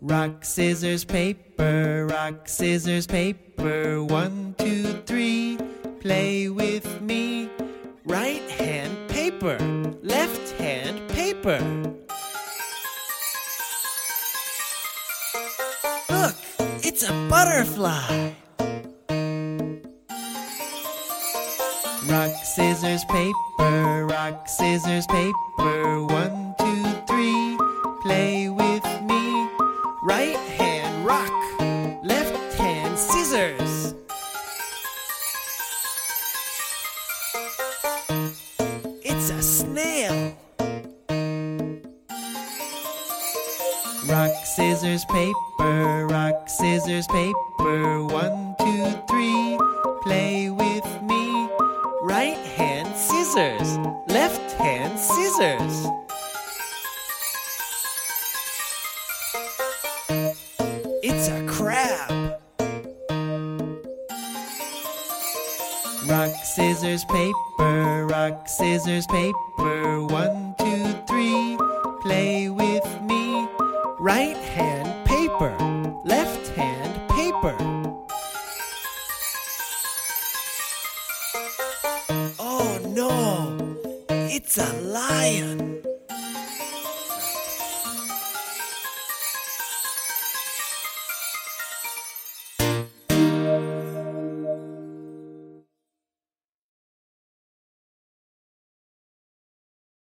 Rock, scissors, paper, rock, scissors, paper. One, two, three, play with me. Right hand paper, left hand paper. Look, it's a butterfly. Rock, scissors, paper, rock, scissors, paper. One, two, three, play with me. Right hand rock, left hand scissors. It's a snail. Rock, scissors, paper, rock, scissors, paper. One, scissors. Left hand scissors. It's a crab. Rock, scissors, paper. Rock, scissors, paper. One, two, three. Play with me. Right hand paper. Left hand paper no, it's a lion.